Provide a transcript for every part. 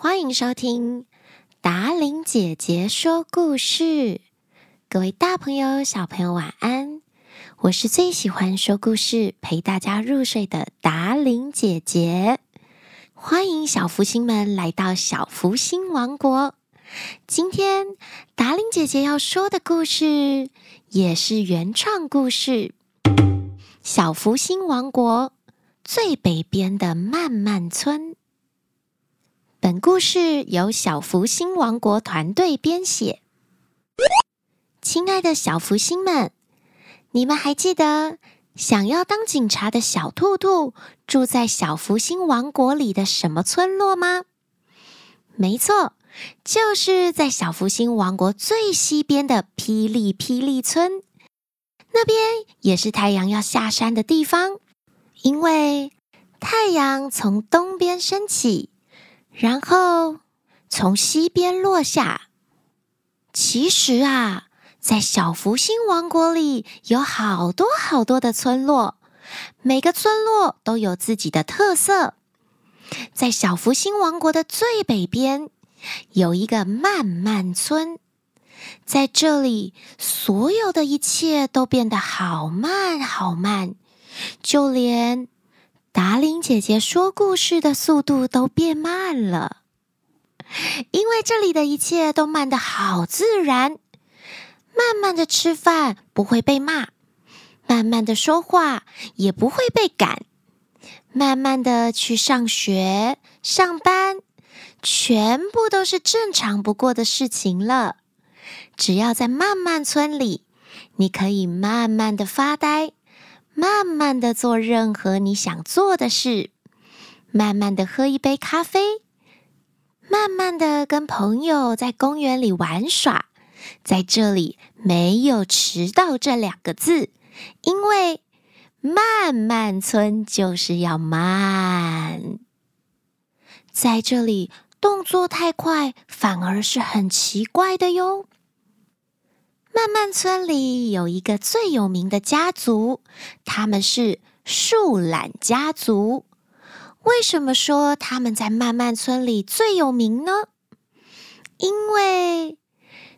欢迎收听达伶姐姐说故事。各位大朋友、小朋友，晚安！我是最喜欢说故事、陪大家入睡的达伶姐姐。欢迎小福星们来到小福星王国。今天达伶姐姐要说的故事也是原创故事，《小福星王国》最北边的漫漫村。本故事由小福星王国团队编写。亲爱的小福星们，你们还记得想要当警察的小兔兔住在小福星王国里的什么村落吗？没错。就是在小福星王国最西边的霹雳霹雳村，那边也是太阳要下山的地方。因为太阳从东边升起，然后从西边落下。其实啊，在小福星王国里有好多好多的村落，每个村落都有自己的特色。在小福星王国的最北边。有一个漫漫村，在这里，所有的一切都变得好慢好慢，就连达伶姐姐说故事的速度都变慢了。因为这里的一切都慢得好自然，慢慢的吃饭不会被骂，慢慢的说话也不会被赶，慢慢的去上学、上班。全部都是正常不过的事情了。只要在慢慢村里，你可以慢慢的发呆，慢慢的做任何你想做的事，慢慢的喝一杯咖啡，慢慢的跟朋友在公园里玩耍。在这里没有迟到这两个字，因为慢慢村就是要慢。在这里。动作太快，反而是很奇怪的哟。漫漫村里有一个最有名的家族，他们是树懒家族。为什么说他们在漫漫村里最有名呢？因为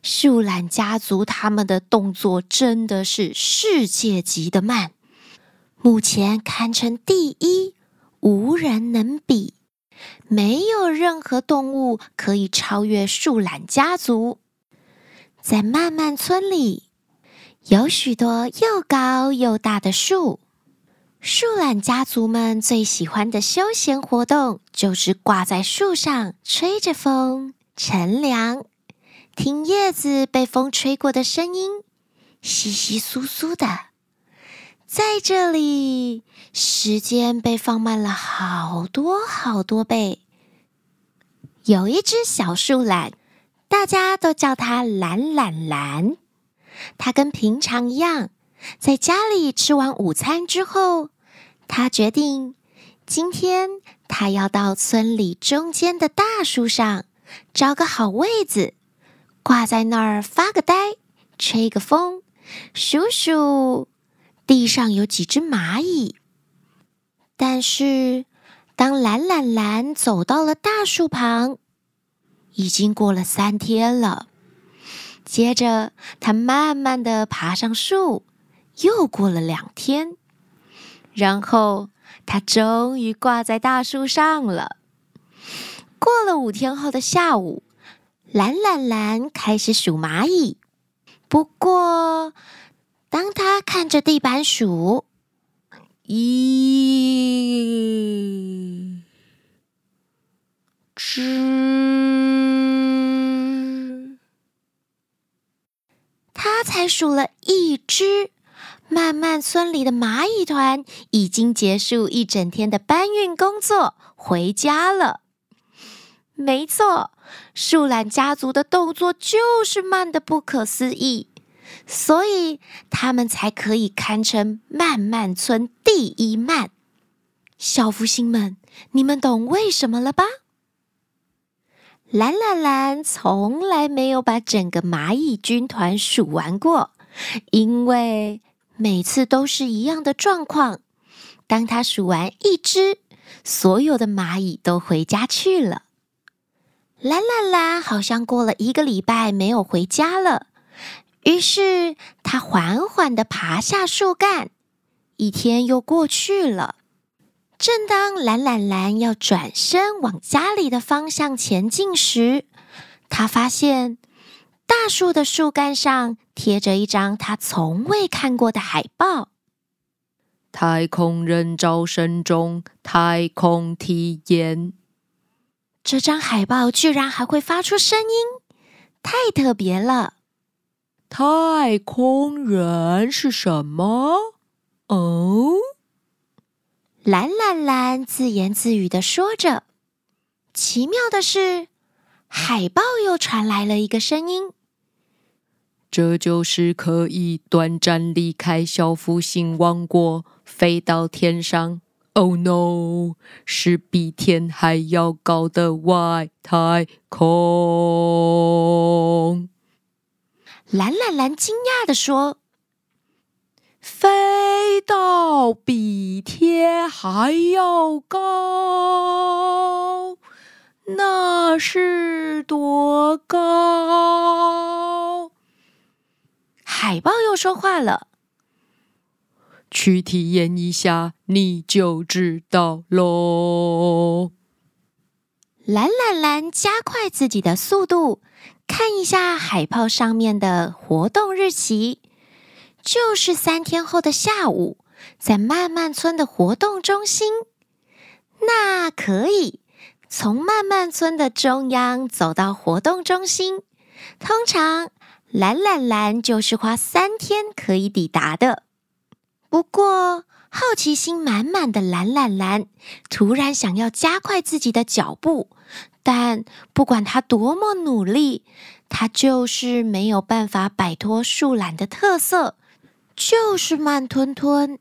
树懒家族他们的动作真的是世界级的慢，目前堪称第一，无人能比。没有任何动物可以超越树懒家族。在漫漫村里，有许多又高又大的树。树懒家族们最喜欢的休闲活动就是挂在树上，吹着风，乘凉，听叶子被风吹过的声音，稀稀疏疏的。在这里，时间被放慢了好多好多倍。有一只小树懒，大家都叫它懒懒懒。它跟平常一样，在家里吃完午餐之后，它决定今天它要到村里中间的大树上找个好位子，挂在那儿发个呆，吹个风，数数。地上有几只蚂蚁，但是当懒懒懒走到了大树旁，已经过了三天了。接着，他慢慢地爬上树，又过了两天，然后他终于挂在大树上了。过了五天后的下午，懒懒懒开始数蚂蚁，不过。当他看着地板数，一只，他才数了一只。慢慢村里的蚂蚁团已经结束一整天的搬运工作，回家了。没错，树懒家族的动作就是慢得不可思议。所以他们才可以堪称慢慢村第一慢。小福星们，你们懂为什么了吧？蓝蓝蓝从来没有把整个蚂蚁军团数完过，因为每次都是一样的状况。当他数完一只，所有的蚂蚁都回家去了。蓝蓝蓝好像过了一个礼拜没有回家了，于是他缓缓地爬下树干。一天又过去了，正当懒懒懒要转身往家里的方向前进时，他发现大树的树干上贴着一张他从未看过的海报。太空人招生中，太空体验。这张海报居然还会发出声音，太特别了！太空人是什么？哦，蓝蓝蓝自言自语的说着。奇妙的是，海豹又传来了一个声音。这就是可以短暂离开小福星王国，飞到天上。Oh no！是比天还要高的外太空。蓝蓝蓝惊讶的说：“飞到比天还要高，那是多高？”海豹又说话了：“去体验一下，你就知道喽。”蓝蓝蓝加快自己的速度，看一下海报上面的活动日期，就是三天后的下午，在漫漫村的活动中心。那可以从漫漫村的中央走到活动中心，通常。蓝蓝蓝就是花三天可以抵达的。不过，好奇心满满的蓝蓝蓝突然想要加快自己的脚步，但不管他多么努力，他就是没有办法摆脱树懒的特色，就是慢吞吞。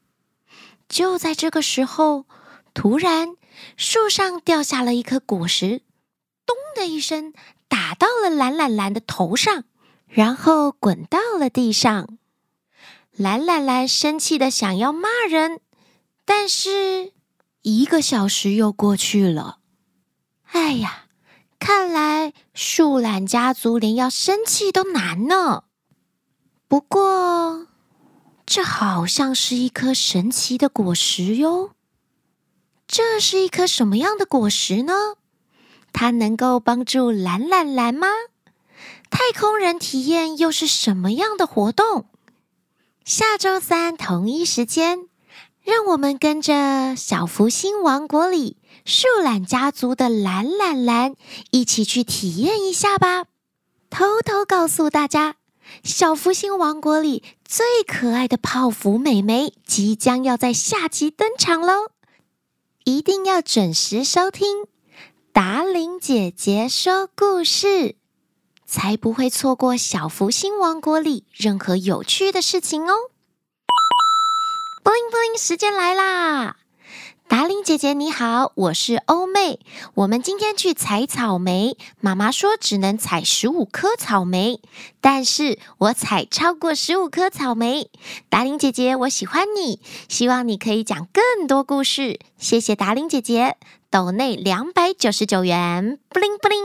就在这个时候，突然树上掉下了一颗果实，咚的一声打到了蓝懒懒的头上。然后滚到了地上，蓝懒懒生气的想要骂人，但是一个小时又过去了。哎呀，看来树懒家族连要生气都难呢。不过，这好像是一颗神奇的果实哟。这是一颗什么样的果实呢？它能够帮助蓝蓝蓝吗？太空人体验又是什么样的活动？下周三同一时间，让我们跟着小福星王国里树懒家族的蓝蓝蓝一起去体验一下吧。偷偷告诉大家，小福星王国里最可爱的泡芙美眉即将要在下集登场喽！一定要准时收听达玲姐姐说故事。才不会错过小福星王国里任何有趣的事情哦！布灵布灵，时间来啦！达伶姐姐你好，我是欧妹。我们今天去采草莓，妈妈说只能采十五颗草莓，但是我采超过十五颗草莓。达伶姐姐，我喜欢你，希望你可以讲更多故事。谢谢达伶姐姐，斗内两百九十九元，布灵布灵。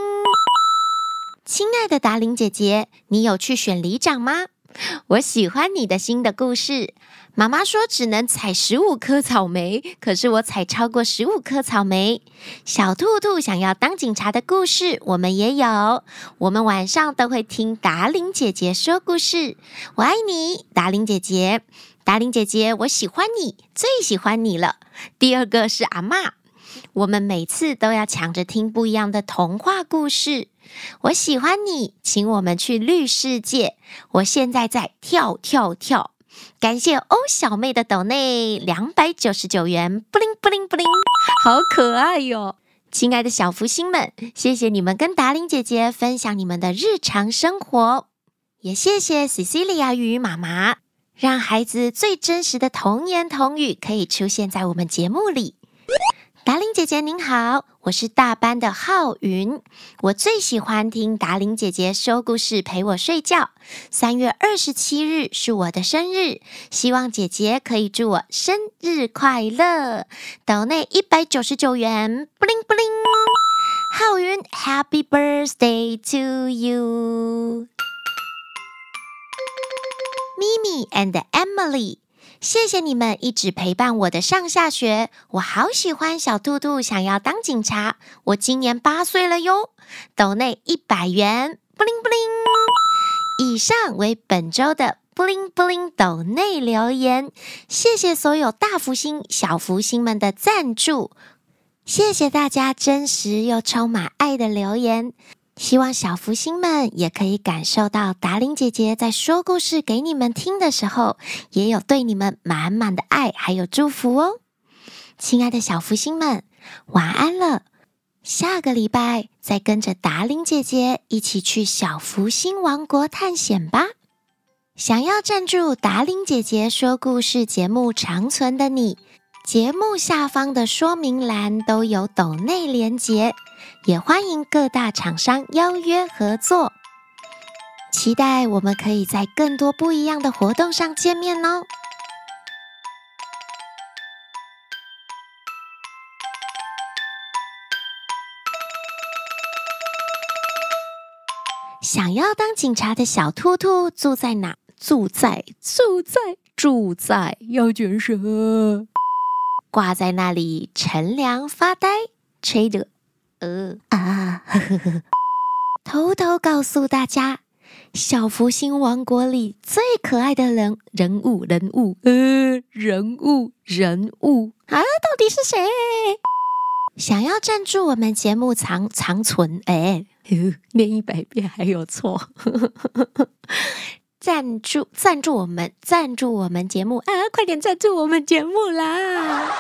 亲爱的达伶姐姐，你有去选里长吗？我喜欢你的新的故事。妈妈说只能采十五颗草莓，可是我采超过十五颗草莓。小兔兔想要当警察的故事，我们也有。我们晚上都会听达伶姐姐说故事。我爱你，达伶姐姐。达伶姐姐，我喜欢你，最喜欢你了。第二个是阿嬷。我们每次都要抢着听不一样的童话故事。我喜欢你，请我们去绿世界。我现在在跳跳跳。感谢欧小妹的斗内两百九十九元，布灵布灵布灵，好可爱哟！亲爱的小福星们，谢谢你们跟达琳姐姐分享你们的日常生活，也谢谢 Cecilia 鱼妈妈，让孩子最真实的童言童语可以出现在我们节目里。达伶姐姐您好，我是大班的浩云，我最喜欢听达伶姐姐说故事陪我睡觉。三月二十七日是我的生日，希望姐姐可以祝我生日快乐。岛内一百九十九元，布灵布灵。浩云，Happy birthday to you！咪咪 and Emily，谢谢你们一直陪伴我的上下学。我好喜欢小兔兔，想要当警察。我今年八岁了哟，抖内一百元，布灵布灵。以上为本周的布灵布灵抖内留言，谢谢所有大福星、小福星们的赞助，谢谢大家真实又充满爱的留言。希望小福星们也可以感受到达伶姐姐在说故事给你们听的时候，也有对你们满满的爱还有祝福哦。亲爱的小福星们，晚安了。下个礼拜再跟着达伶姐姐一起去小福星王国探险吧。想要赞助达伶姐姐说故事节目长存的你，节目下方的说明栏都有抖内连结。也欢迎各大厂商邀约合作，期待我们可以在更多不一样的活动上见面哦。想要当警察的小兔兔住在哪？住在住在住在要卷舍，挂在那里乘凉发呆，吹着。呃啊呵呵呵，偷偷告诉大家，小福星王国里最可爱的人人物人物呃人物人物啊，到底是谁？想要赞助我们节目长长存？哎，念一百遍还有错？赞助赞助我们赞助我们节目啊！快点赞助我们节目啦！